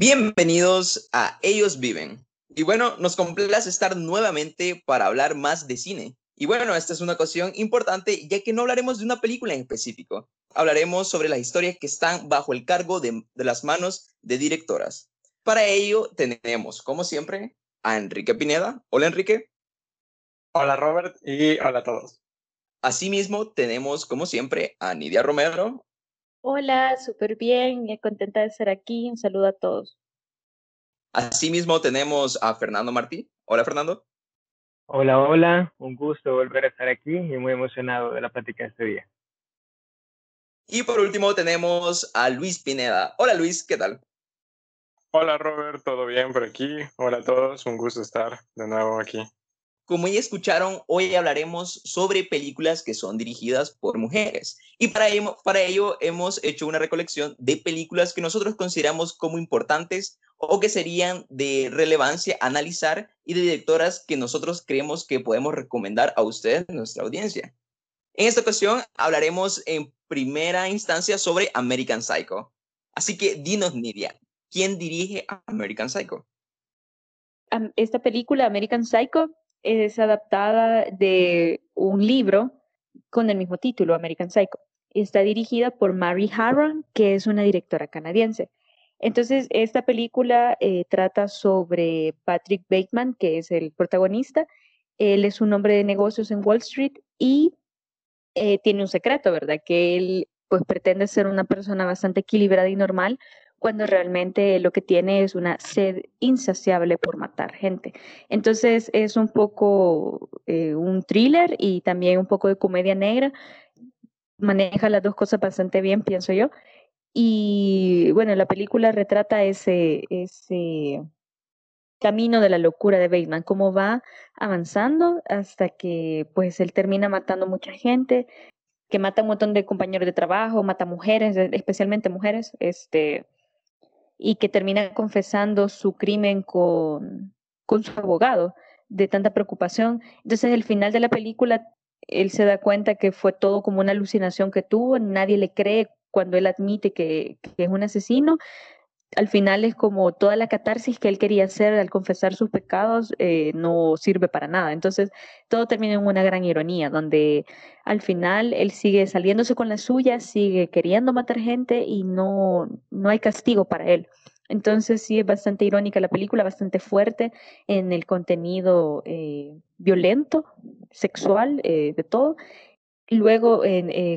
Bienvenidos a Ellos Viven. Y bueno, nos complace estar nuevamente para hablar más de cine. Y bueno, esta es una ocasión importante ya que no hablaremos de una película en específico. Hablaremos sobre las historias que están bajo el cargo de, de las manos de directoras. Para ello tenemos, como siempre, a Enrique Pineda. Hola Enrique. Hola Robert y hola a todos. Asimismo tenemos, como siempre, a Nidia Romero. Hola, súper bien, contenta de estar aquí. Un saludo a todos. Asimismo tenemos a Fernando Martí. Hola, Fernando. Hola, hola. Un gusto volver a estar aquí y muy emocionado de la plática de este día. Y por último tenemos a Luis Pineda. Hola, Luis, ¿qué tal? Hola, Robert. ¿Todo bien por aquí? Hola a todos. Un gusto estar de nuevo aquí. Como ya escucharon, hoy hablaremos sobre películas que son dirigidas por mujeres. Y para ello, hemos hecho una recolección de películas que nosotros consideramos como importantes o que serían de relevancia analizar y de directoras que nosotros creemos que podemos recomendar a ustedes, nuestra audiencia. En esta ocasión hablaremos en primera instancia sobre American Psycho. Así que dinos, Nidia, ¿quién dirige American Psycho? Esta película, American Psycho, es adaptada de un libro con el mismo título, American Psycho. Está dirigida por Mary Harron, que es una directora canadiense. Entonces, esta película eh, trata sobre Patrick Bateman, que es el protagonista. Él es un hombre de negocios en Wall Street y eh, tiene un secreto, ¿verdad? Que él pues pretende ser una persona bastante equilibrada y normal, cuando realmente lo que tiene es una sed insaciable por matar gente. Entonces es un poco eh, un thriller y también un poco de comedia negra. Maneja las dos cosas bastante bien, pienso yo. Y bueno, la película retrata ese, ese camino de la locura de Bateman, cómo va avanzando hasta que pues él termina matando mucha gente, que mata un montón de compañeros de trabajo, mata mujeres, especialmente mujeres, este, y que termina confesando su crimen con, con su abogado de tanta preocupación. Entonces, al final de la película, él se da cuenta que fue todo como una alucinación que tuvo, nadie le cree cuando él admite que, que es un asesino, al final es como toda la catarsis que él quería hacer al confesar sus pecados eh, no sirve para nada. Entonces todo termina en una gran ironía, donde al final él sigue saliéndose con la suya, sigue queriendo matar gente y no, no hay castigo para él. Entonces sí es bastante irónica la película, bastante fuerte en el contenido eh, violento, sexual, eh, de todo. Luego,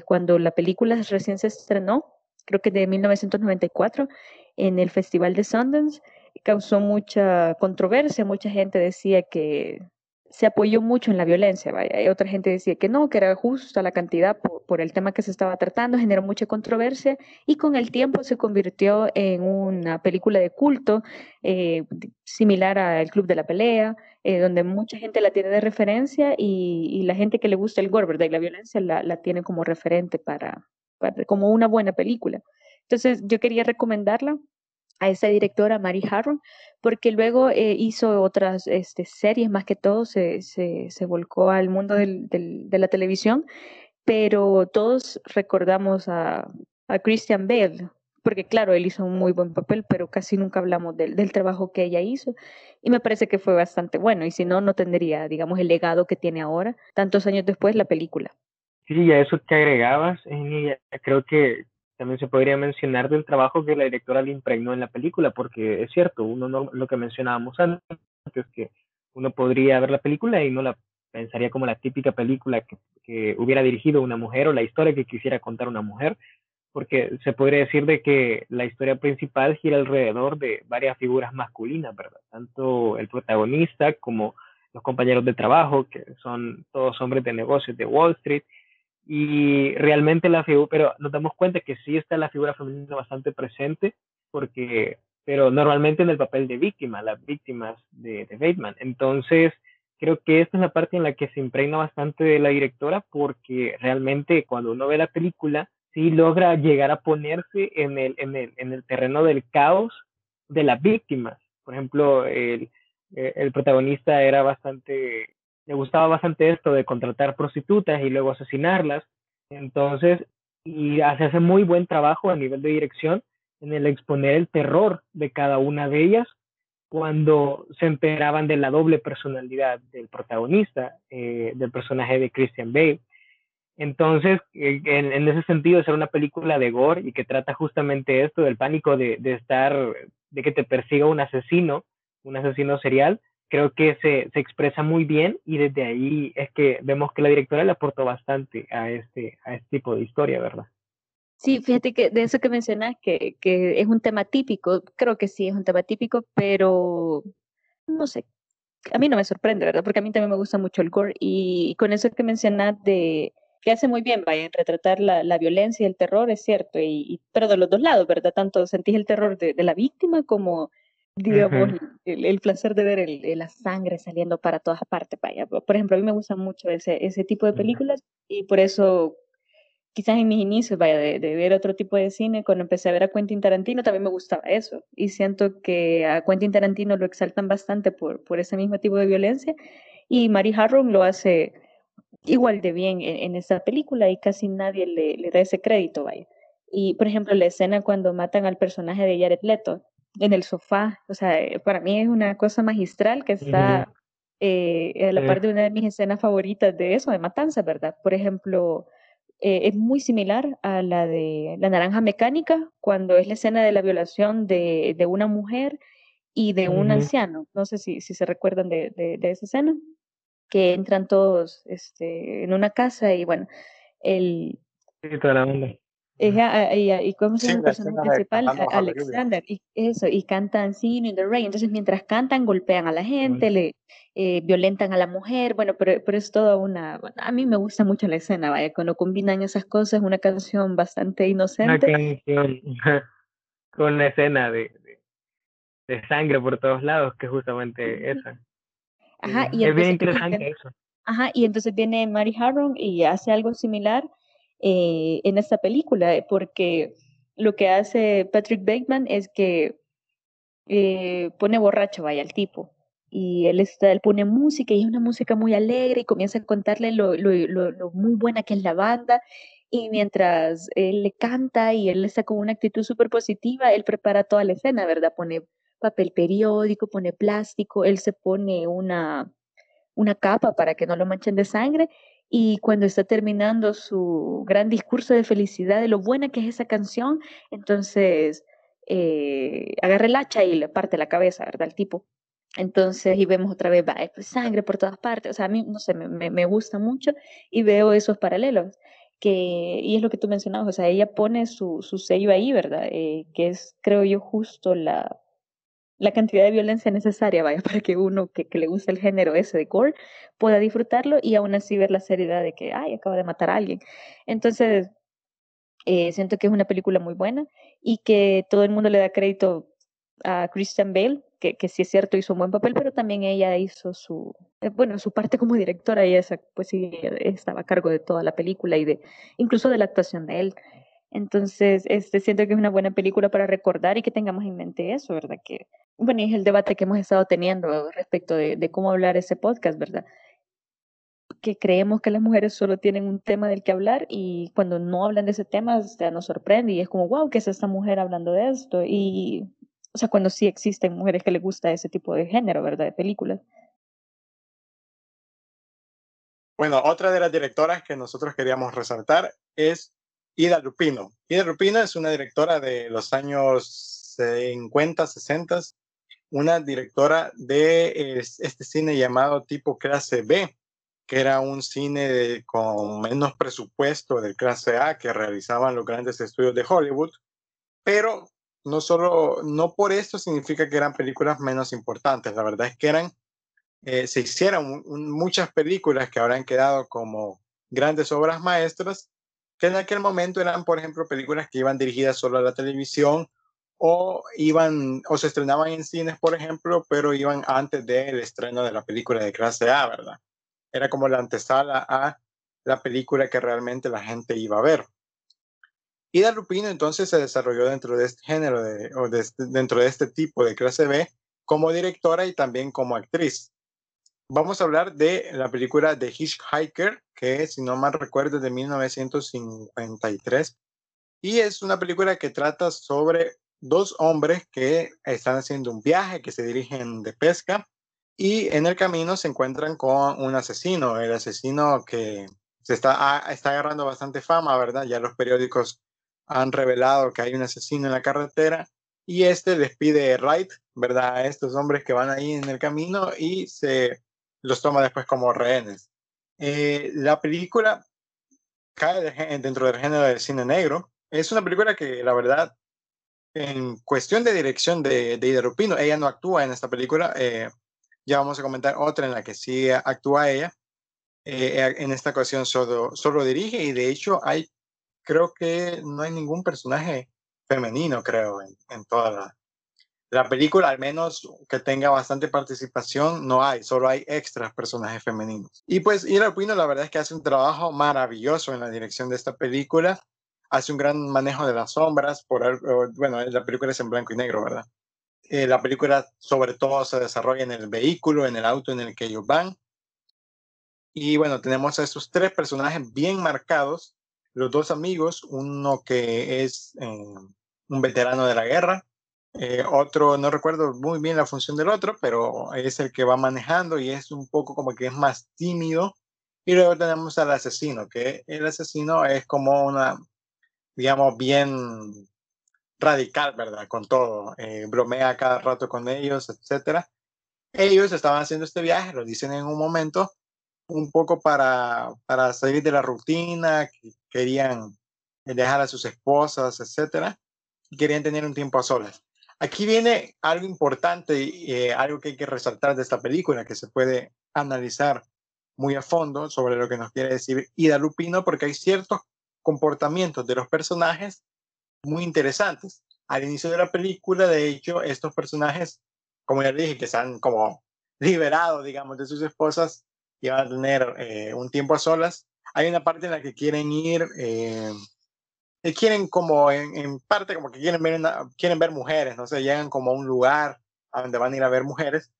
cuando la película recién se estrenó, creo que de 1994, en el Festival de Sundance, causó mucha controversia, mucha gente decía que se apoyó mucho en la violencia, otra gente decía que no, que era justa la cantidad por, el tema que se estaba tratando, generó mucha controversia y con el tiempo se convirtió en una película de culto eh, similar a El Club de la Pelea, eh, donde mucha gente la tiene de referencia y, la gente que le gusta el gore, ¿verdad? Y la violencia la, tiene como referente para, como una buena película. Entonces yo quería recomendarla a esa directora, Mary Harron, porque luego eh, hizo otras este, series, más que todo se, se, volcó al mundo de la televisión, pero todos recordamos a, a, Christian Bale, porque claro, él hizo un muy buen papel, pero casi nunca hablamos del, del trabajo que ella hizo, y me parece que fue bastante bueno, y si no, no tendría, digamos, el legado que tiene ahora, tantos años después, la película. Sí, a eso que agregabas, creo que también se podría mencionar del trabajo que la directora le impregnó en la película, porque es cierto, uno no, lo que mencionábamos antes, es que uno podría ver la película y no la pensaría como la típica película que, que, hubiera dirigido una mujer o la historia que quisiera contar una mujer, porque se podría decir de que la historia principal gira alrededor de varias figuras masculinas, ¿verdad? Tanto el protagonista como los compañeros de trabajo, que son todos hombres de negocios de Wall Street, y realmente la figura, pero nos damos cuenta que sí está la figura femenina bastante presente, porque, pero normalmente en el papel de víctima, las víctimas de, de Bateman. Entonces, creo que esta es la parte en la que se impregna bastante de la directora, porque realmente cuando uno ve la película, sí logra llegar a ponerse en el, en el, en el terreno del caos de las víctimas. Por ejemplo, el, el protagonista era bastante le gustaba bastante esto de contratar prostitutas y luego asesinarlas. Entonces, y hace muy buen trabajo a nivel de dirección en el exponer el terror de cada una de ellas cuando se enteraban de la doble personalidad del protagonista, eh, del personaje de Christian Bale. Entonces, eh, en, ese sentido, ser una película de gore y que trata justamente esto del pánico de, de, estar, de que te persiga un asesino, un asesino serial, creo que se, se, expresa muy bien y desde ahí es que vemos que la directora le aportó bastante a este, a este tipo de historia, ¿verdad? Sí, fíjate que de eso que mencionas, que, que es un tema típico, creo que sí es un tema típico, pero no sé, a mí no me sorprende, ¿verdad? Porque a mí también me gusta mucho el gore y con eso que mencionas de que hace muy bien, vaya, en retratar la, la violencia y el terror, es cierto, y, pero de los dos lados, ¿verdad? Tanto sentís el terror de, de la víctima como digamos, el, el, placer de ver el, la sangre saliendo para todas partes. Vaya. Por ejemplo, a mí me gusta mucho ese, ese tipo de películas y por eso quizás en mis inicios, vaya, de, de, ver otro tipo de cine, cuando empecé a ver a Quentin Tarantino también me gustaba eso. Y siento que a Quentin Tarantino lo exaltan bastante por, por ese mismo tipo de violencia. Y Mary Harron lo hace igual de bien en, en esa película y casi nadie le, le, da ese crédito, vaya. Y, por ejemplo, la escena cuando matan al personaje de Jared Leto, en el sofá. O sea, eh, para mí es una cosa magistral que está eh, a la par de una de mis escenas favoritas de eso, de matanza, ¿verdad? Por ejemplo, eh, es muy similar a la de La Naranja Mecánica, cuando es la escena de la violación de, de una mujer y de un anciano. No sé si, si se recuerdan de, de, de, esa escena, que entran todos este, en una casa y bueno, el... Sí, toda la onda y, y, cómo se llama el personaje principal, Alexander, y eso, y cantan Singing in the Rain. Entonces, mientras cantan, golpean a la gente, le eh, violentan a la mujer. Bueno, pero, pero es toda una. Bueno, a mí me gusta mucho la escena, vaya, cuando combinan esas cosas, una canción bastante inocente. Una canción con una escena de, de, sangre por todos lados, que es justamente esa. Ajá, y es bien interesante eso. Ajá, y entonces viene Mary Harron y hace algo similar eh, en esta película, eh, porque lo que hace Patrick Bateman es que eh, pone borracho, vaya, al tipo. Y él, está, él pone música y es una música muy alegre y comienza a contarle lo, muy buena que es la banda. Y mientras él le canta y él está con una actitud súper positiva, él prepara toda la escena, ¿verdad? Pone papel periódico, pone plástico, él se pone una, una capa para que no lo manchen de sangre y cuando está terminando su gran discurso de felicidad de lo buena que es esa canción, entonces eh, agarra el hacha y le parte la cabeza, ¿verdad? Al tipo. Entonces, y vemos otra vez, va, pues, sangre por todas partes. O sea, a mí, no sé, me, me gusta mucho y veo esos paralelos. Que, y es lo que tú mencionabas, o sea, ella pone su, su sello ahí, ¿verdad? Eh, que es, creo yo, justo la, la cantidad de violencia necesaria, vaya, para que uno que, que, le guste el género ese de gore pueda disfrutarlo y aún así ver la seriedad de que, ay, acaba de matar a alguien. Entonces, eh, siento que es una película muy buena y que todo el mundo le da crédito a Christian Bale, que, que sí es cierto, hizo un buen papel, pero también ella hizo su, eh, bueno, su parte como directora, y esa, pues sí, estaba a cargo de toda la película y de, incluso de la actuación de él. Entonces, este, siento que es una buena película para recordar y que tengamos en mente eso, ¿verdad? Que, bueno, y es el debate que hemos estado teniendo respecto de, de cómo hablar ese podcast, ¿verdad? Que creemos que las mujeres solo tienen un tema del que hablar y cuando no hablan de ese tema, o sea, nos sorprende y es como, wow, ¿qué es esta mujer hablando de esto? Y, o sea, cuando sí existen mujeres que les gusta ese tipo de género, ¿verdad? De películas. Bueno, otra de las directoras que nosotros queríamos resaltar es Ida Lupino. Ida Lupino es una directora de los años 50, 60, una directora de este cine llamado tipo clase B, que era un cine con menos presupuesto de clase A que realizaban los grandes estudios de Hollywood, pero no solo, no por esto significa que eran películas menos importantes, la verdad es que eran, eh, se hicieron muchas películas que habrán quedado como grandes obras maestras que en aquel momento eran, por ejemplo, películas que iban dirigidas solo a la televisión o iban o se estrenaban en cines, por ejemplo, pero iban antes del estreno de la película de clase A, ¿verdad? Era como la antesala a la película que realmente la gente iba a ver. Ida Lupino entonces se desarrolló dentro de este género, de, o este, dentro de este tipo de clase B, como directora y también como actriz vamos a hablar de la película de Hitchhiker, que si no mal recuerdo es de 1953. Y es una película que trata sobre dos hombres que están haciendo un viaje, que se dirigen de pesca y en el camino se encuentran con un asesino, el asesino que se está, está agarrando bastante fama, ¿verdad? Ya los periódicos han revelado que hay un asesino en la carretera y este les pide right, ¿verdad? A estos hombres que van ahí en el camino y se los toma después como rehenes. Eh, la película cae dentro del género del cine negro. Es una película que, la verdad, en cuestión de dirección de, Ida Rupino, ella no actúa en esta película. Eh, ya vamos a comentar otra en la que sí actúa ella. Eh, en esta ocasión solo, solo dirige y de hecho hay, creo que no hay ningún personaje femenino, creo, en, en toda la, la película, al menos que tenga bastante participación, no hay, solo hay extras personajes femeninos. Y pues Ira Pino, la verdad es que hace un trabajo maravilloso en la dirección de esta película, hace un gran manejo de las sombras, por, bueno, la película es en blanco y negro, ¿verdad? Eh, la película sobre todo se desarrolla en el vehículo, en el auto en el que ellos van. Y bueno, tenemos a estos tres personajes bien marcados, los dos amigos, uno que es eh, un veterano de la guerra, eh, otro, no recuerdo muy bien la función del otro, pero es el que va manejando y es un poco como que es más tímido. Y luego tenemos al asesino, que el asesino es como una, digamos, bien radical, ¿verdad? Con todo, eh, bromea cada rato con ellos, etcétera. Ellos estaban haciendo este viaje, lo dicen en un momento, un poco para, para salir de la rutina, que querían dejar a sus esposas, etcétera, y querían tener un tiempo a solas. Aquí viene algo importante, eh, algo que hay que resaltar de esta película, que se puede analizar muy a fondo sobre lo que nos quiere decir Ida Lupino, porque hay ciertos comportamientos de los personajes muy interesantes. Al inicio de la película, de hecho, estos personajes, como ya dije, que están como liberados, digamos, de sus esposas y van a tener eh, un tiempo a solas, hay una parte en la que quieren ir eh, quieren como en, parte como que quieren ver, quieren ver mujeres, no sé, llegan como a un lugar a donde van a ir a ver mujeres,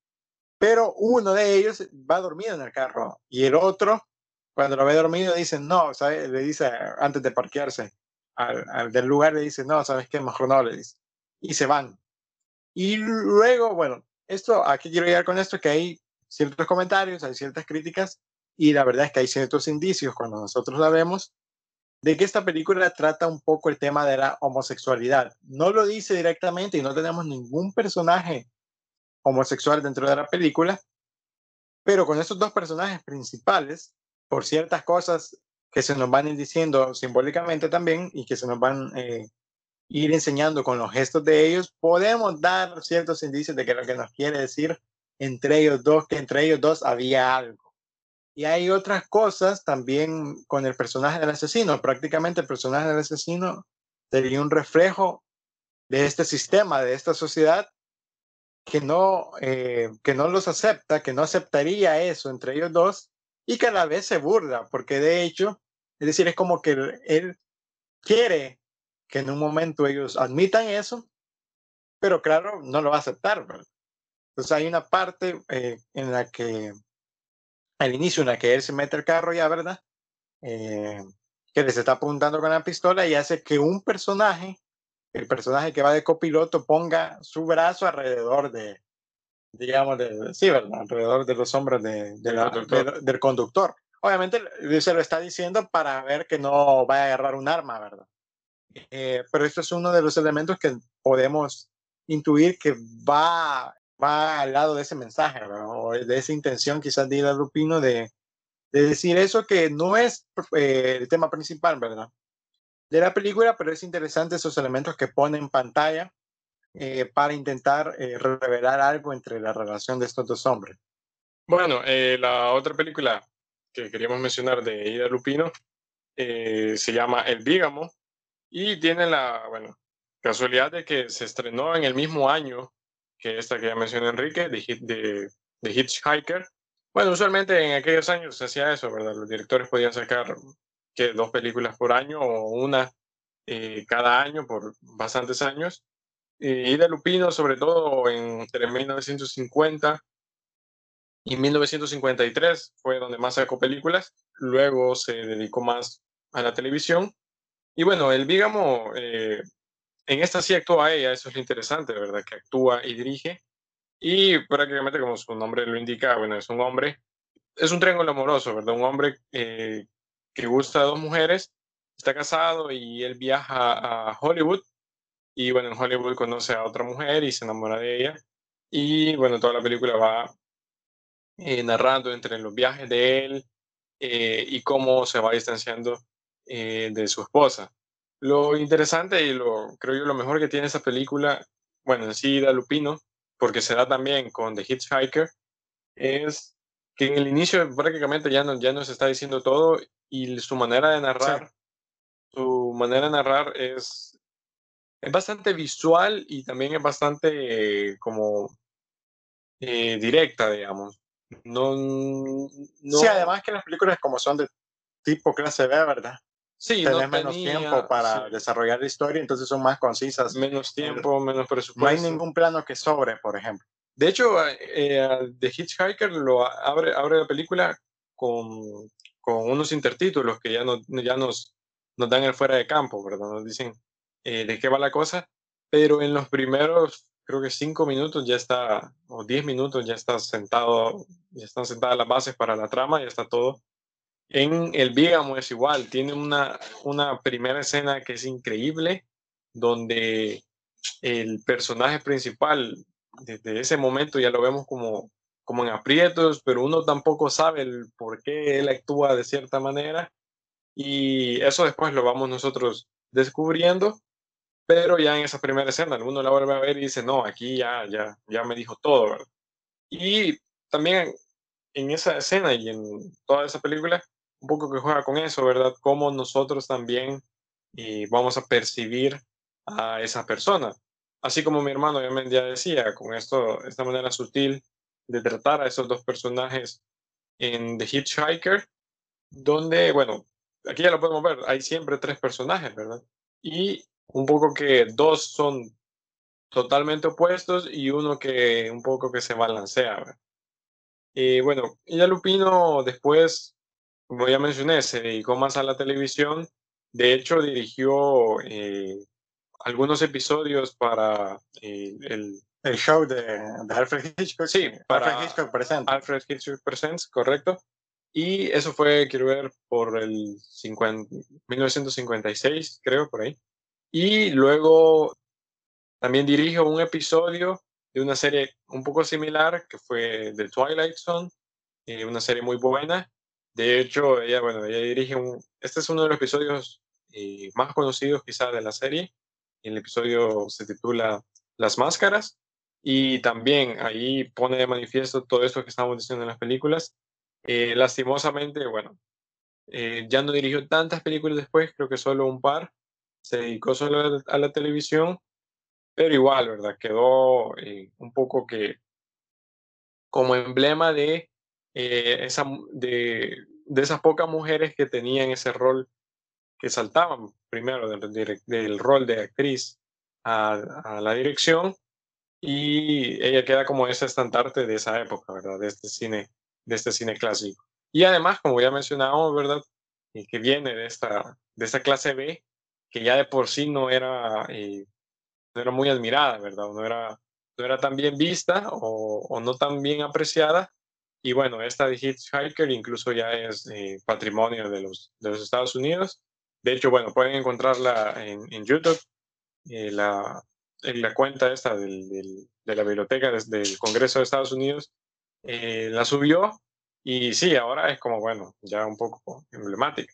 pero uno de ellos va dormido en el carro y el otro, cuando lo ve dormido, dice, no, ¿sabes? le dice antes de parquearse al, del lugar, le dice, no, ¿sabes qué? Mejor no, le dice. Y se van. Y luego, bueno, esto, aquí quiero llegar con esto, que hay ciertos comentarios, hay ciertas críticas, y la verdad es que hay ciertos indicios cuando nosotros la vemos de que esta película trata un poco el tema de la homosexualidad. No lo dice directamente y no tenemos ningún personaje homosexual dentro de la película, pero con estos dos personajes principales, por ciertas cosas que se nos van diciendo simbólicamente también y que se nos van a eh, ir enseñando con los gestos de ellos, podemos dar ciertos indicios de que lo que nos quiere decir entre ellos dos, que entre ellos dos había algo. Y hay otras cosas también con el personaje del asesino. Prácticamente el personaje del asesino sería un reflejo de este sistema, de esta sociedad que no, eh, que no los acepta, que no aceptaría eso entre ellos dos y que a la vez se burla, porque de hecho, es decir, es como que él, quiere que en un momento ellos admitan eso, pero claro, no lo va a aceptar. Entonces hay una parte eh, en la que al inicio en la que él se mete el carro ya, ¿verdad? Eh, que les está apuntando con la pistola y hace que un personaje, el personaje que va de copiloto, ponga su brazo alrededor de, digamos, de, sí, ¿verdad? Alrededor de los hombros de, del conductor. Obviamente se lo está diciendo para ver que no va a agarrar un arma, ¿verdad? Eh, pero esto es uno de los elementos que podemos intuir que va va al lado de ese mensaje, o de esa intención quizás de Ida Lupino de, de decir eso que no es eh, el tema principal, ¿verdad? De la película, pero es interesante esos elementos que pone en pantalla eh, para intentar eh, revelar algo entre la relación de estos dos hombres. Bueno, la otra película que queríamos mencionar de Ida Lupino se llama El Bígamo y tiene la, bueno, casualidad de que se estrenó en el mismo año que esta que ya mencionó Enrique, de, Hitchhiker. Bueno, usualmente en aquellos años se hacía eso, ¿verdad? Los directores podían sacar que dos películas por año o una eh, cada año por bastantes años. Y de Lupino, sobre todo entre 1950 y 1953, fue donde más sacó películas. Luego se dedicó más a la televisión. Y bueno, el Bígamo eh, en esta sí actúa ella, eso es lo interesante, ¿verdad? Que actúa y dirige. Y prácticamente, como su nombre lo indica, bueno, es un hombre, es un triángulo amoroso, ¿verdad? Un hombre eh, que gusta a dos mujeres, está casado y él viaja a Hollywood. Y bueno, en Hollywood conoce a otra mujer y se enamora de ella. Y bueno, toda la película va eh, narrando entre los viajes de él eh, y cómo se va distanciando de su esposa. Lo interesante y lo creo yo lo mejor que tiene esa película, bueno, en sí da Lupino, porque se da también con The Hitchhiker, es que en el inicio prácticamente ya, no, ya nos está diciendo todo y su manera de narrar, su manera de narrar es, es bastante visual y también es bastante como eh, directa, digamos. No, no, Sí, además que las películas como son de tipo clase B, ¿verdad? Sí, tenés menos tiempo para desarrollar la historia, entonces son más concisas. Menos tiempo, menos presupuesto. No hay ningún plano que sobre, por ejemplo. De hecho, eh, The Hitchhiker lo abre, abre la película con, con unos intertítulos que ya, no, ya nos, nos dan el fuera de campo, ¿verdad? Nos dicen eh, de qué va la cosa, pero en los primeros, creo que cinco minutos ya está, o diez minutos ya está sentado, ya están sentadas las bases para la trama, ya está todo en El Vígamo es igual, tiene una, una primera escena que es increíble, donde el personaje principal, desde ese momento ya lo vemos como, como en aprietos, pero uno tampoco sabe el por qué él actúa de cierta manera. Y eso después lo vamos nosotros descubriendo, pero ya en esa primera escena, uno la vuelve a ver y dice, no, aquí ya, ya, ya me dijo todo, ¿verdad? Y también en esa escena y en toda esa película, un poco que juega con eso, ¿verdad? Cómo nosotros también vamos a percibir a esa persona. Así como mi hermano ya decía, con esto, esta manera sutil de tratar a esos dos personajes en The Hitchhiker, donde, bueno, aquí ya lo podemos ver, hay siempre tres personajes, ¿verdad? Y un poco que dos son totalmente opuestos y uno que un poco que se balancea. Y bueno, ya Lupino después como ya mencioné, se dedicó más a la televisión. De hecho, dirigió eh, algunos episodios para eh, el, el, show de, Alfred Hitchcock. Sí, para Alfred Hitchcock Presents. Alfred Hitchcock Presents, correcto. Y eso fue, quiero ver, por el 1956, creo, por ahí. Y luego también dirigió un episodio de una serie un poco similar, que fue The Twilight Zone, eh, una serie muy buena, de hecho, ella, bueno, ella dirige. Este es uno de los episodios eh, más conocidos quizás de la serie. El episodio se titula Las Máscaras y también ahí pone de manifiesto todo esto que estamos diciendo en las películas. Eh, lastimosamente, bueno, eh, ya no dirigió tantas películas después, creo que solo un par. Se dedicó solo a la, televisión, pero igual, ¿verdad? Quedó un poco que como emblema de eh, esa, de, de, esas pocas mujeres que tenían ese rol, que saltaban primero del, rol de actriz a, la dirección, y ella queda como ese estandarte de esa época, ¿verdad? De este cine, de este cine clásico. Y además, como ya mencionábamos, ¿verdad? Que viene de esta, de esta clase B, que ya de por sí no era, eh, era muy admirada, ¿verdad? No era, no era tan bien vista o no tan bien apreciada, y bueno, esta de Hitchhiker incluso ya es eh, patrimonio de los, Estados Unidos. De hecho, bueno, pueden encontrarla en, YouTube. Eh, la, en la cuenta esta de la biblioteca del Congreso de Estados Unidos eh, la subió y sí, ahora es como, bueno, ya un poco emblemática.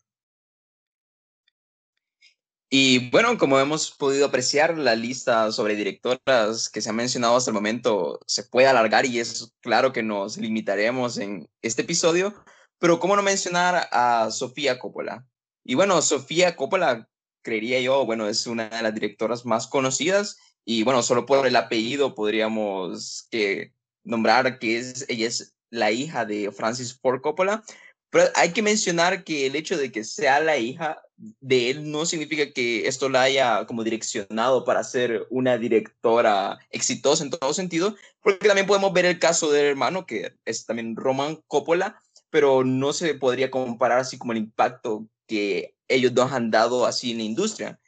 Y bueno, como hemos podido apreciar, la lista sobre directoras que se ha mencionado hasta el momento se puede alargar y es claro que nos limitaremos en este episodio, pero ¿cómo no mencionar a Sofía Coppola? Y bueno, Sofía Coppola, creería yo, bueno, es una de las directoras más conocidas y bueno, solo por el apellido podríamos que nombrar que es, ella es la hija de Francis Ford Coppola, pero hay que mencionar que el hecho de que sea la hija de él no significa que esto la haya como direccionado para ser una directora exitosa en todo sentido, porque también podemos ver el caso del hermano, que es también Roman Coppola, pero no se podría comparar así como el impacto que ellos dos han dado así en la industria.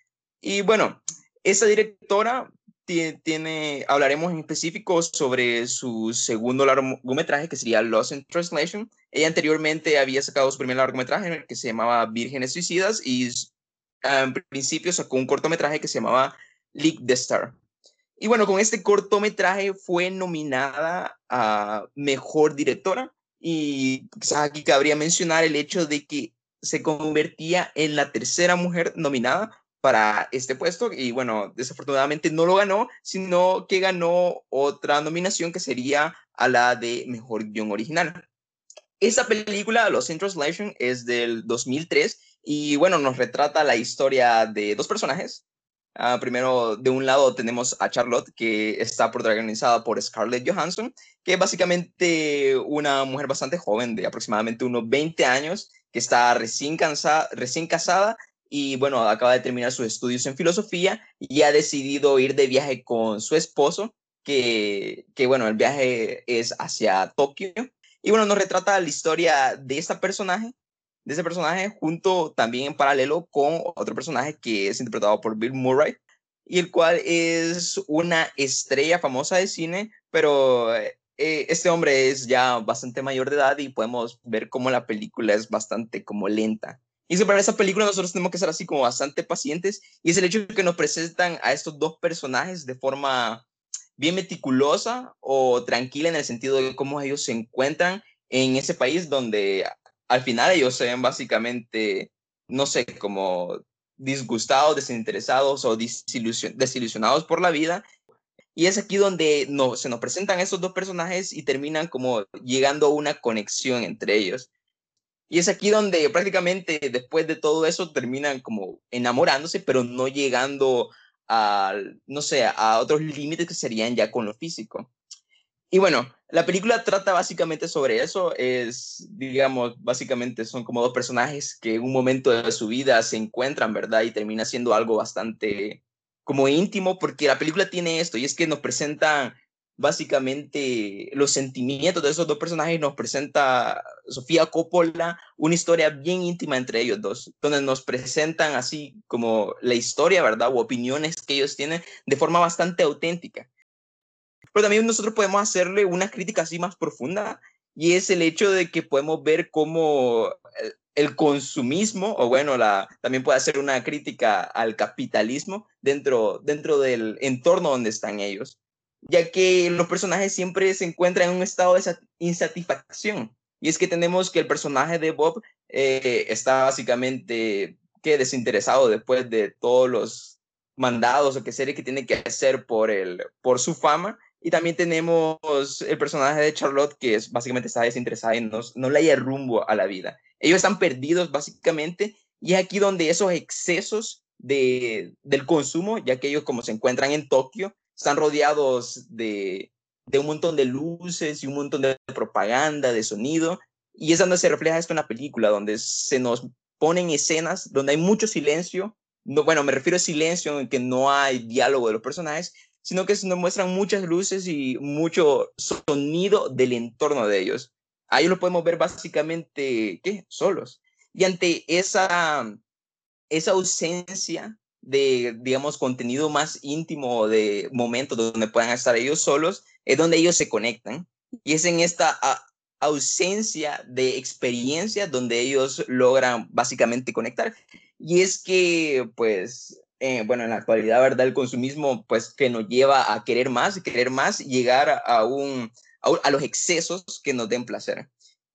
Y bueno, Esa directora tiene, hablaremos en específico sobre su segundo largometraje, que sería Lost in Translation. Ella anteriormente había sacado su primer largometraje, que se llamaba Vírgenes Suicidas, y en principio sacó un cortometraje que se llamaba League the Star. Y bueno, con este cortometraje fue nominada a Mejor Directora, y quizás aquí cabría mencionar el hecho de que se convertía en la tercera mujer nominada para este puesto y bueno, desafortunadamente no lo ganó, sino que ganó otra nominación que sería a la de Mejor Guión Original. Esa película, Los in es del 2003 y bueno, nos retrata la historia de dos personajes. Uh, primero, de un lado tenemos a Charlotte, que está protagonizada por Scarlett Johansson, que es básicamente una mujer bastante joven, de aproximadamente unos 20 años, que está recién, recién casada y bueno, acaba de terminar sus estudios en filosofía y ha decidido ir de viaje con su esposo, que, que bueno, el viaje es hacia Tokio. Y bueno, nos retrata la historia de esta personaje, de ese personaje, junto también en paralelo con otro personaje que es interpretado por Bill Murray, y el cual es una estrella famosa de cine, pero eh, este hombre es ya bastante mayor de edad y podemos ver cómo la película es bastante como lenta. Y es para esa película nosotros tenemos que ser así como bastante pacientes y es el hecho que nos presentan a estos dos personajes de forma bien meticulosa o tranquila en el sentido de cómo ellos se encuentran en ese país donde al final ellos se ven básicamente, no sé, como disgustados, desinteresados o desilusionados por la vida. Y es aquí donde no, se nos presentan esos dos personajes y terminan como llegando a una conexión entre ellos. Y es aquí donde prácticamente después de todo eso terminan como enamorándose, pero no llegando a, no sé, a otros límites que serían ya con lo físico. Y bueno, la película trata básicamente sobre eso. Es, digamos, básicamente son como dos personajes que en un momento de su vida se encuentran, ¿verdad? Y termina siendo algo bastante como íntimo, porque la película tiene esto, y es que nos presentan básicamente los sentimientos de esos dos personajes nos presenta Sofía Coppola una historia bien íntima entre ellos dos, donde nos presentan así como la historia, ¿verdad? O opiniones que ellos tienen de forma bastante auténtica. Pero también nosotros podemos hacerle una crítica así más profunda y es el hecho de que podemos ver cómo el consumismo, o bueno, la, también puede hacer una crítica al capitalismo dentro, dentro del entorno donde están ellos ya que los personajes siempre se encuentran en un estado de insatisfacción. Y es que tenemos que el personaje de Bob eh, está básicamente que desinteresado después de todos los mandados o que serie que tiene que hacer por, el, por su fama. Y también tenemos el personaje de Charlotte que es, básicamente está desinteresada y no, no le haya rumbo a la vida. Ellos están perdidos básicamente y es aquí donde esos excesos de, del consumo, ya que ellos como se encuentran en Tokio, están rodeados de, un montón de luces y un montón de propaganda, de sonido, y es donde se refleja esto en la película, donde se nos ponen escenas donde hay mucho silencio, no, bueno, me refiero a silencio en que no hay diálogo de los personajes, sino que se nos muestran muchas luces y mucho sonido del entorno de ellos. Ahí lo podemos ver básicamente, ¿qué? Solos. Y ante esa, esa ausencia de, digamos, contenido más íntimo, de momentos donde puedan estar ellos solos, es donde ellos se conectan. Y es en esta ausencia de experiencia donde ellos logran básicamente conectar. Y es que, pues, eh, bueno, en la actualidad, ¿verdad? El consumismo, pues, que nos lleva a querer más, querer más, llegar a, un, a los excesos que nos den placer.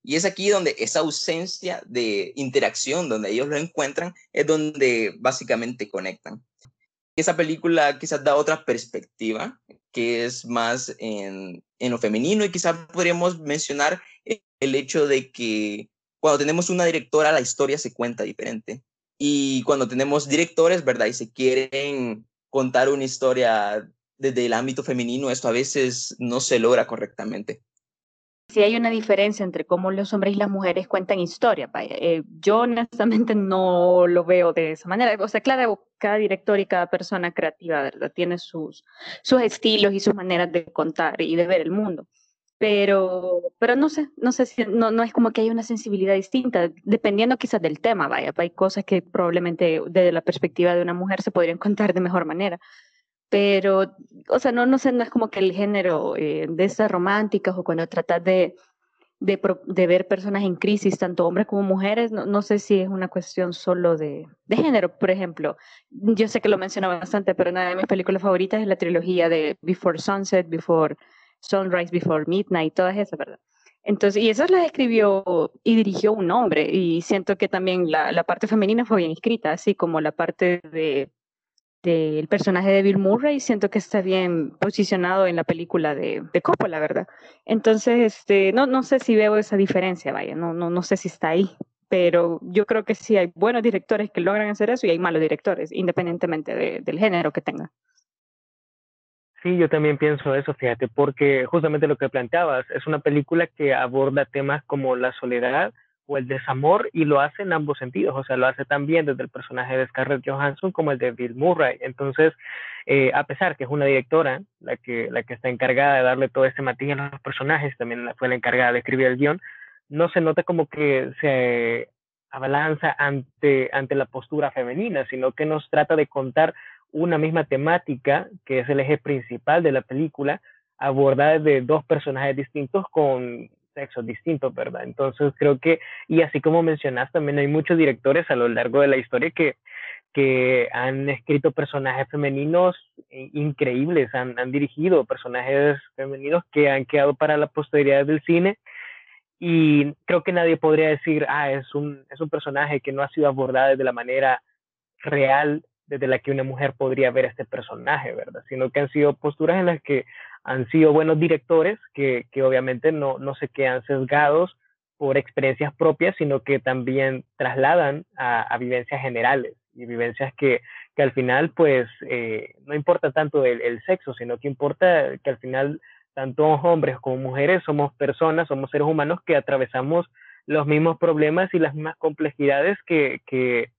Y es aquí donde esa ausencia de interacción, donde ellos lo encuentran, es donde básicamente conectan. Esa película quizás da otra perspectiva, que es más en, lo femenino y quizás podríamos mencionar el hecho de que cuando tenemos una directora la historia se cuenta diferente. Y cuando tenemos directores, ¿verdad? Y se quieren contar una historia desde el ámbito femenino, esto a veces no se logra correctamente si hay una diferencia entre cómo los hombres y las mujeres cuentan historia. Eh, yo honestamente no lo veo de esa manera. O sea, claro, cada director y cada persona creativa, ¿verdad? Tiene sus, sus estilos y sus maneras de contar y de ver el mundo. pero, pero no sé, no sé si no, no es como que hay una sensibilidad distinta, dependiendo quizás del tema, vaya, hay cosas que probablemente desde la perspectiva de una mujer se podrían contar de mejor manera. Pero, o sea, no, no sé, no es como que el género eh, de estas románticas o cuando tratas de, de, ver personas en crisis, tanto hombres como mujeres, no, no sé si es una cuestión solo de, de, género. Por ejemplo, yo sé que lo menciono bastante, pero una de mis películas favoritas es la trilogía de Before Sunset, Before Sunrise Before Midnight, todas esas, ¿verdad? Entonces, y esas las escribió y dirigió un hombre, y siento que también la parte femenina fue bien escrita, así como la parte de del personaje de Bill Murray, siento que está bien posicionado en la película de, de Coppola, ¿verdad? Entonces, este, no, no sé si veo esa diferencia, vaya, no, no, no sé si está ahí, pero yo creo que sí hay buenos directores que logran hacer eso y hay malos directores, independientemente de, del género que tengan. Sí, yo también pienso eso, fíjate, porque justamente lo que planteabas es una película que aborda temas como la soledad o el desamor y lo hace en ambos sentidos, o sea, lo hace también desde el personaje de Scarlett Johansson como el de Bill Murray. Entonces, eh, a pesar que es una directora la que, la que está encargada de darle todo este matiz a los personajes, también fue la encargada de escribir el guion, no se nota como que se abalanza ante, ante la postura femenina, sino que nos trata de contar una misma temática, que es el eje principal de la película, abordada de dos personajes distintos con sexos distintos, ¿verdad? Entonces creo que, y así como mencionas, también hay muchos directores a lo largo de la historia que, que han escrito personajes femeninos increíbles, han, han dirigido personajes femeninos que han quedado para la posteridad del cine y creo que nadie podría decir, ah, es un, es un personaje que no ha sido abordado de la manera real desde la que una mujer podría ver este personaje, ¿verdad? Sino que han sido posturas en las que han sido buenos directores que, que obviamente no, no se quedan sesgados por experiencias propias, sino que también trasladan a, vivencias generales y vivencias que, que al final, pues, eh, no importa tanto el, sexo, sino que importa que al final, tanto hombres como mujeres somos personas, somos seres humanos que atravesamos los mismos problemas y las mismas complejidades que, que,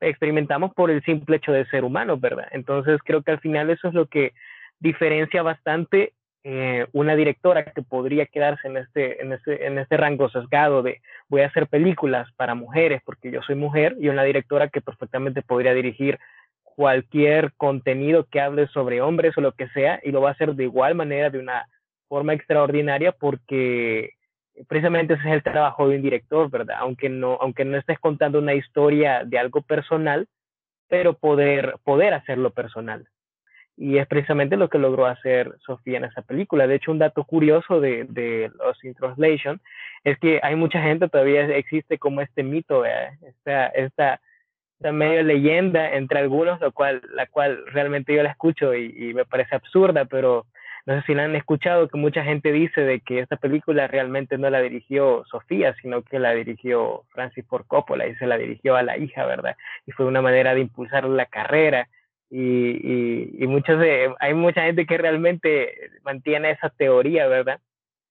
experimentamos por el simple hecho de ser humanos, ¿verdad? Entonces creo que al final eso es lo que diferencia bastante eh, una directora que podría quedarse en este, en, este, en este rango sesgado de voy a hacer películas para mujeres porque yo soy mujer y una directora que perfectamente podría dirigir cualquier contenido que hable sobre hombres o lo que sea y lo va a hacer de igual manera, de una forma extraordinaria porque precisamente ese es el trabajo de un director, ¿verdad? Aunque no, aunque no estés contando una historia de algo personal, pero poder, poder hacerlo personal. Y es precisamente lo que logró hacer Sofía en esa película. De hecho, un dato curioso de, de Los in Translation es que hay mucha gente, todavía existe como este mito, esta, esta, esta medio leyenda entre algunos, lo cual, la cual realmente yo la escucho y, y me parece absurda, pero no sé si la han escuchado, que mucha gente dice de que esta película realmente no la dirigió Sofía, sino que la dirigió Francis Ford Coppola y se la dirigió a la hija, ¿verdad? Y fue una manera de impulsar la carrera. Y, y, y muchos de, hay mucha gente que realmente mantiene esa teoría, ¿verdad?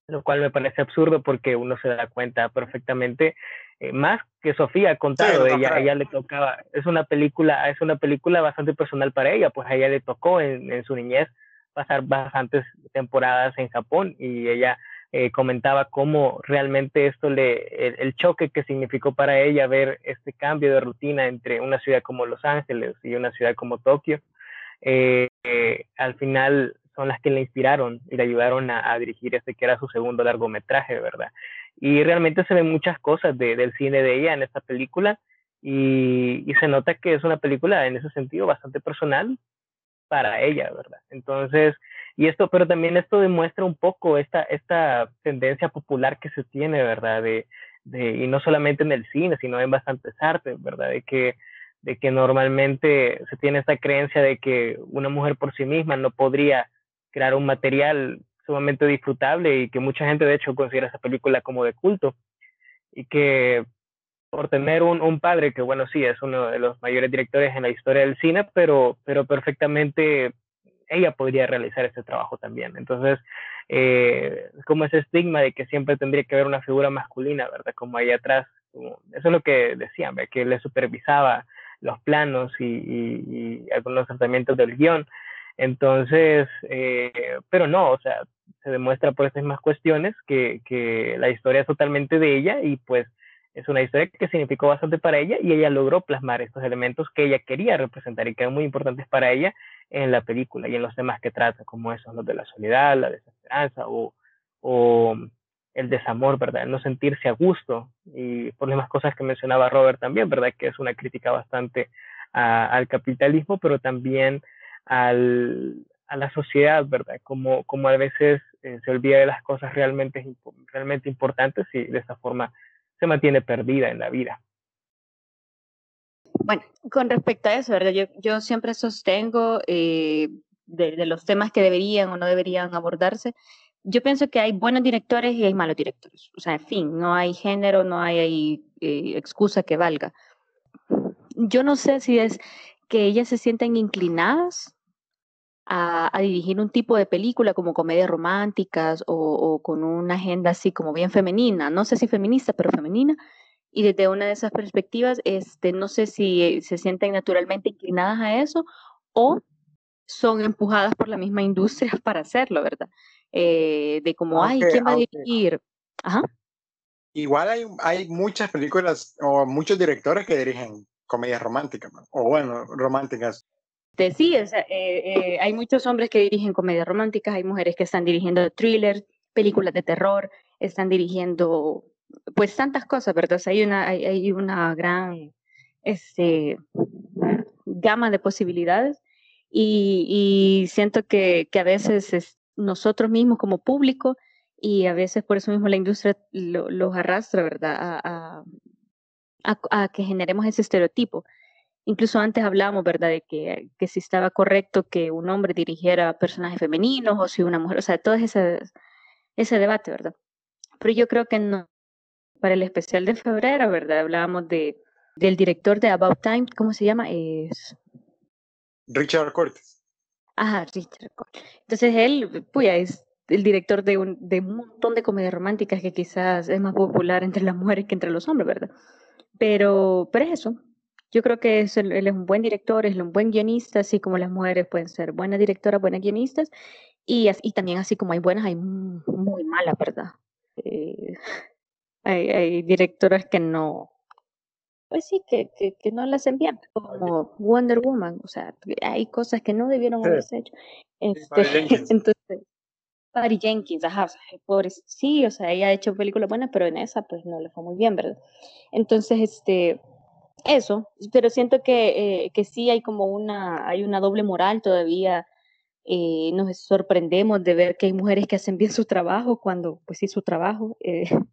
Lo cual me parece absurdo porque uno se da cuenta perfectamente, eh, más que Sofía ha contado, sí, ella, ella le tocaba, es una película, es una película bastante personal para ella, pues a ella le tocó en, en su niñez pasar bastantes temporadas en Japón y ella eh, comentaba cómo realmente esto le, el, el, choque que significó para ella ver este cambio de rutina entre una ciudad como Los Ángeles y una ciudad como Tokio, eh, eh, al final son las que le inspiraron y le ayudaron a, a, dirigir este que era su segundo largometraje, ¿verdad? Y realmente se ven muchas cosas de, del cine de ella en esta película y, y se nota que es una película en ese sentido bastante personal, para ella, ¿verdad? Entonces, y esto, pero también esto demuestra un poco esta, esta tendencia popular que se tiene, ¿verdad? De, de, y no solamente en el cine, sino en bastantes artes, ¿verdad? De que, de que normalmente se tiene esta creencia de que una mujer por sí misma no podría crear un material sumamente disfrutable y que mucha gente de hecho considera esa película como de culto y que por tener un, un, padre que, bueno, sí, es uno de los mayores directores en la historia del cine, pero, pero perfectamente ella podría realizar este trabajo también. Entonces, eh, como ese estigma de que siempre tendría que haber una figura masculina, ¿verdad? Como ahí atrás, como, eso es lo que decían, que le supervisaba los planos y, y, y algunos tratamientos del guion. Entonces, eh, pero no, o sea, se demuestra por estas mismas cuestiones que, que la historia es totalmente de ella y pues es una historia que significó bastante para ella y ella logró plasmar estos elementos que ella quería representar y que eran muy importantes para ella en la película y en los temas que trata, como esos, los de la soledad, la desesperanza o, o el desamor, ¿verdad? El no sentirse a gusto y por las mismas cosas que mencionaba Robert también, ¿verdad? Que es una crítica bastante al capitalismo, pero también al, a la sociedad, ¿verdad? Como, como a veces eh, se olvida de las cosas realmente, realmente importantes y de esta forma se mantiene perdida en la vida. Bueno, con respecto a eso, ¿verdad? Yo, yo siempre sostengo eh, de, los temas que deberían o no deberían abordarse. Yo pienso que hay buenos directores y hay malos directores. O sea, en fin, no hay género, no hay, eh, excusa que valga. Yo no sé si es que ellas se sienten inclinadas a, dirigir un tipo de película como comedias románticas o, o, con una agenda así como bien femenina, no sé si feminista, pero femenina. Y desde una de esas perspectivas, este, no sé si se sienten naturalmente inclinadas a eso o son empujadas por la misma industria para hacerlo, ¿verdad? Eh, de como, ay, ¿quién va a dirigir? Ajá. Igual hay, hay muchas películas o muchos directores que dirigen comedias románticas, o bueno, románticas sí, o sea, eh, eh, hay muchos hombres que dirigen comedias románticas, hay mujeres que están dirigiendo thrillers, películas de terror, están dirigiendo, pues, tantas cosas, ¿verdad? O sea, hay una, hay, hay una gran este, gama de posibilidades y, siento que, a veces es nosotros mismos como público y a veces por eso mismo la industria los arrastra, ¿verdad? A, que generemos ese estereotipo Incluso antes hablábamos, ¿verdad?, de que, que si estaba correcto que un hombre dirigiera personajes femeninos o si una mujer, o sea, todo ese, ese debate, ¿verdad? Pero yo creo que no. Para el especial de febrero, ¿verdad? Hablábamos de, del director de About Time, ¿cómo se llama? Es... Richard Curtis. Ajá, Richard Curtis. Entonces él, pues, es el director de un, de un montón de comedias románticas que quizás es más popular entre las mujeres que entre los hombres, ¿verdad? Pero, pero es eso, yo creo que es, él, es un buen director, es un buen guionista, así como las mujeres pueden ser buenas directoras, buenas guionistas, y, y también así como hay buenas, hay muy malas, ¿verdad? Eh, hay, hay, directoras que no, pues sí, que, que, que, no las envían, como Wonder Woman, o sea, hay cosas que no debieron haberse hecho. Este, entonces, Patty Jenkins, ajá, por, sí, o sea, ella ha hecho películas buenas, pero en esa pues no le fue muy bien, ¿verdad? Entonces, este, eso, pero siento que, eh, que sí hay como una, hay una doble moral todavía. Eh, nos sorprendemos de ver que hay mujeres que hacen bien su trabajo cuando, pues sí, su trabajo. Eh,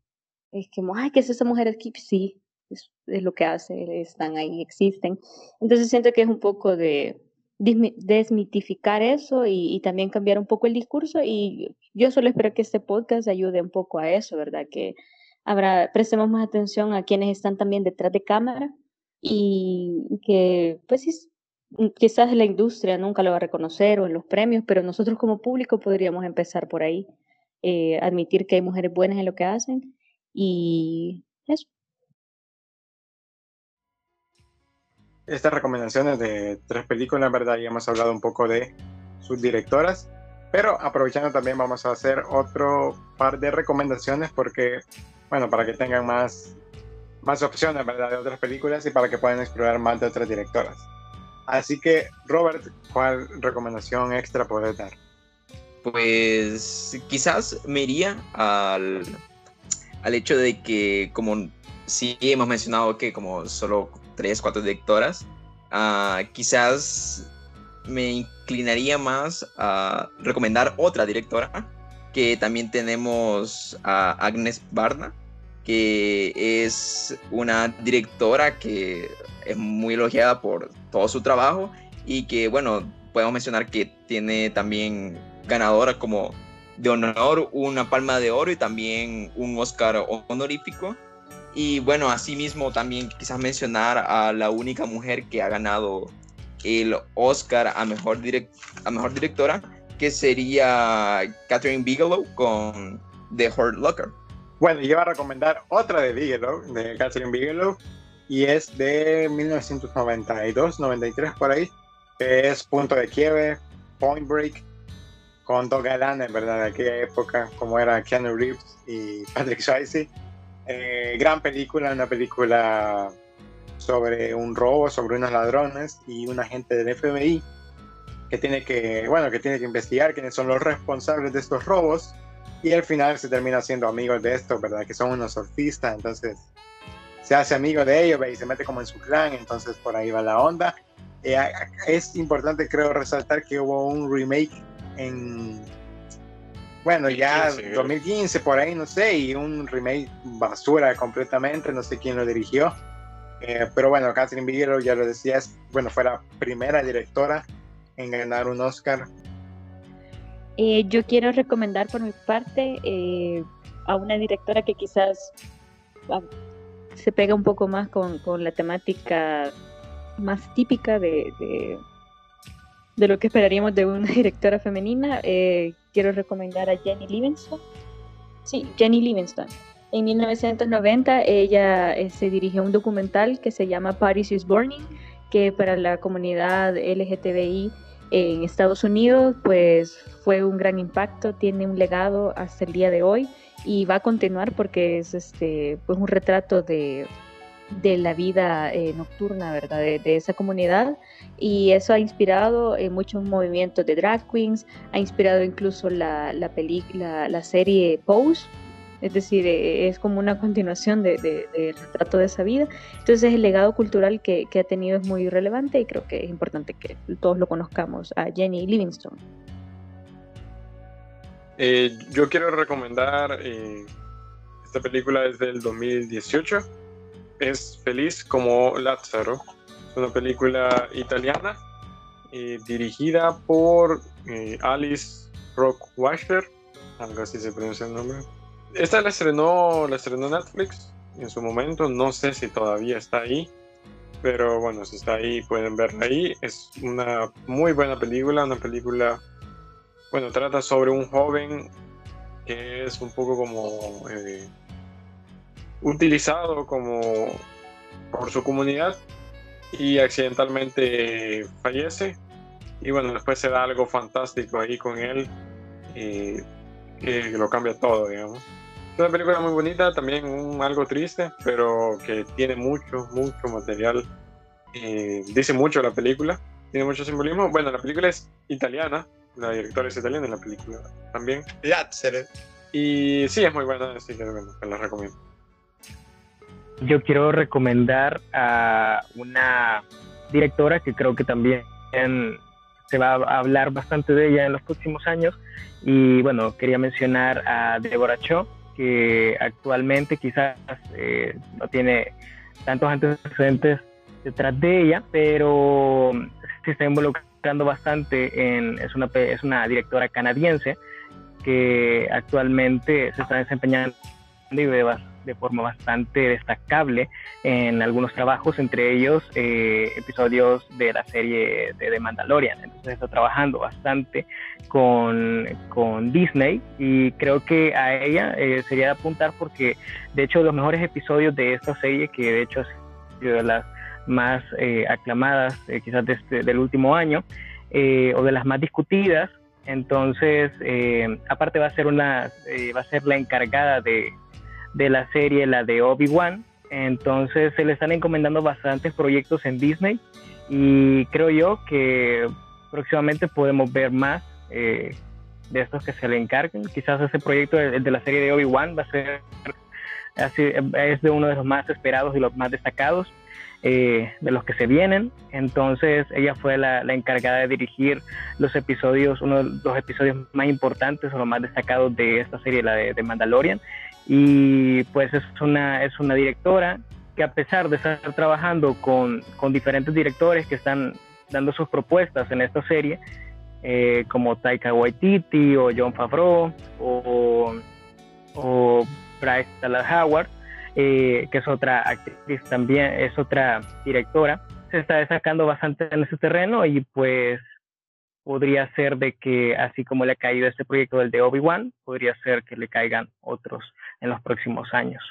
es como, ay, ¿qué es esa mujer aquí? Sí, es, lo que hace, están ahí, existen. Entonces siento que es un poco de desmitificar eso y, y, también cambiar un poco el discurso y yo solo espero que este podcast ayude un poco a eso, ¿verdad? Que habrá, prestemos más atención a quienes están también detrás de cámara y que pues mm, quizás la industria nunca lo va a reconocer o en los premios, pero nosotros como público podríamos empezar por ahí, eh, admitir que hay mujeres buenas en lo que hacen y eso. Estas recomendaciones de tres películas, verdad, ya hemos hablado un poco de sus directoras, pero aprovechando también vamos a hacer otro par de recomendaciones porque, bueno, para que tengan más más opciones, ¿verdad? De otras películas y para que puedan explorar más de otras directoras. Así que, Robert, ¿cuál recomendación extra puedes dar? Pues quizás me iría al, al hecho de que, como sí hemos mencionado que como solo tres, cuatro directoras, uh, quizás me inclinaría más a recomendar otra directora, que también tenemos a Agnes Barna, que es una directora que es muy elogiada por todo su trabajo y que, bueno, podemos mencionar que tiene también ganadora como de honor una palma de oro y también un Oscar honorífico. Y bueno, asimismo también quizás mencionar a la única mujer que ha ganado el Oscar a mejor, a mejor directora, que sería Catherine Bigelow con The Hurt Locker. Bueno, yo iba a recomendar otra de Bigelow, de Catherine Bigelow, y es de 1992, 93 por ahí, que es Punto de Quiebre, Point Break, con dos galanes, ¿verdad? De aquella época, como era Keanu Reeves y Patrick Swayze. Eh, gran película, una película sobre un robo, sobre unos ladrones y un agente del FBI que tiene que, bueno, que tiene que investigar quiénes son los responsables de estos robos y al final se termina siendo amigo de estos, ¿verdad? Que son unos surfistas, entonces se hace amigo de ellos y se mete como en su clan, entonces por ahí va la onda. Eh, es importante, creo, resaltar que hubo un remake en, bueno, ya 2015 por ahí, no sé, y un remake basura completamente, no sé quién lo dirigió. Eh, pero bueno, Catherine Bigelow, ya lo decías, bueno, fue la primera directora en ganar un Oscar eh, yo quiero recomendar por mi parte eh, a una directora que quizás ah, se pega un poco más con, la temática más típica de, de, lo que esperaríamos de una directora femenina. Eh, quiero recomendar a Jenny Livingston. Sí, Jenny Livingston. En 1990 ella se dirigió un documental que se llama Paris is Burning, que para la comunidad LGTBI en Estados Unidos, pues fue un gran impacto, tiene un legado hasta el día de hoy y va a continuar porque es este pues un retrato de, la vida eh, nocturna, ¿verdad? De, esa comunidad y eso ha inspirado en muchos movimientos de drag queens, ha inspirado incluso la, la, la serie Pose, es decir, eh, es como una continuación del de, retrato de esa vida. Entonces el legado cultural que, ha tenido es muy relevante y creo que es importante que todos lo conozcamos, a Jenny Livingston. Eh, yo quiero recomendar, eh, esta película es del 2018, es Feliz como Lázaro, es una película italiana dirigida por Alice Rockwasher, algo así se pronuncia el nombre esta la estrenó, la estrenó Netflix en su momento. No sé si todavía está ahí. Pero bueno, si está ahí, pueden verla ahí. Es una muy buena película. Una película. Bueno, trata sobre un joven que es un poco como. Eh, utilizado como. por su comunidad. Y accidentalmente fallece. Y bueno, después se da algo fantástico ahí con él. Eh, que lo cambia todo, digamos. Es una película muy bonita, también un, algo triste, pero que tiene mucho, mucho material. dice mucho la película, tiene mucho simbolismo. Bueno, la película es italiana, la directora es italiana en la película también. Y sí, es muy buena, así que bueno, la recomiendo. Yo quiero recomendar a una directora que creo que también se va a hablar bastante de ella en los próximos años. Y bueno, quería mencionar a Deborah Cho, que actualmente quizás eh, no tiene tantos antecedentes detrás de ella, pero se está involucrando bastante en, es una, es una directora canadiense que actualmente se está desempeñando y de forma bastante destacable en algunos trabajos, entre ellos eh, episodios de la serie de The Mandalorian. Entonces está trabajando bastante con, con Disney y creo que a ella eh, sería de apuntar porque de hecho los mejores episodios de esta serie, que de hecho es de las más eh, aclamadas quizás de este, del último año, o de las más discutidas, entonces, aparte va a ser una, va a ser la encargada de, de la serie, la de Obi-Wan. Entonces se le están encomendando bastantes proyectos en Disney y creo yo que próximamente podemos ver más eh, de estos que se le encarguen. Quizás ese proyecto de, de la serie de Obi-Wan va a ser es de uno de los más esperados y los más destacados. Eh, de los que se vienen. Entonces ella fue la, encargada de dirigir los episodios, uno de los episodios más importantes o los más destacados de esta serie, la de Mandalorian. Y pues es una, es una directora que a pesar de estar trabajando con, con diferentes directores que están dando sus propuestas en esta serie, eh, como Taika Waititi o John Favreau o, Bryce Dallas Howard, eh, que es otra actriz también, es otra directora, se está destacando bastante en ese terreno y pues podría ser de que así como le ha caído este proyecto del de Obi-Wan, podría ser que le caigan otros en los próximos años.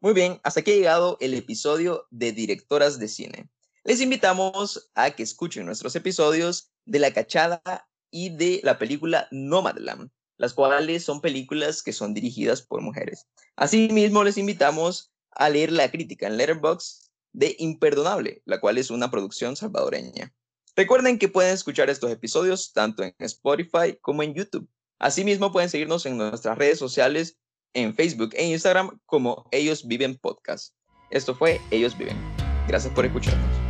Muy bien, hasta aquí ha llegado el episodio de Directoras de Cine. les invitamos a que escuchen nuestros episodios de La Cachada y de la película Nomadland, las cuales son películas que son dirigidas por mujeres. Asimismo, les invitamos a leer la crítica en Letterboxd de Imperdonable, la cual es una producción salvadoreña. Recuerden que pueden escuchar estos episodios tanto en Spotify como en YouTube. Asimismo, pueden seguirnos en nuestras redes sociales en Facebook e Instagram como Ellos Viven Podcast. Esto fue Ellos Viven. Gracias por escucharnos.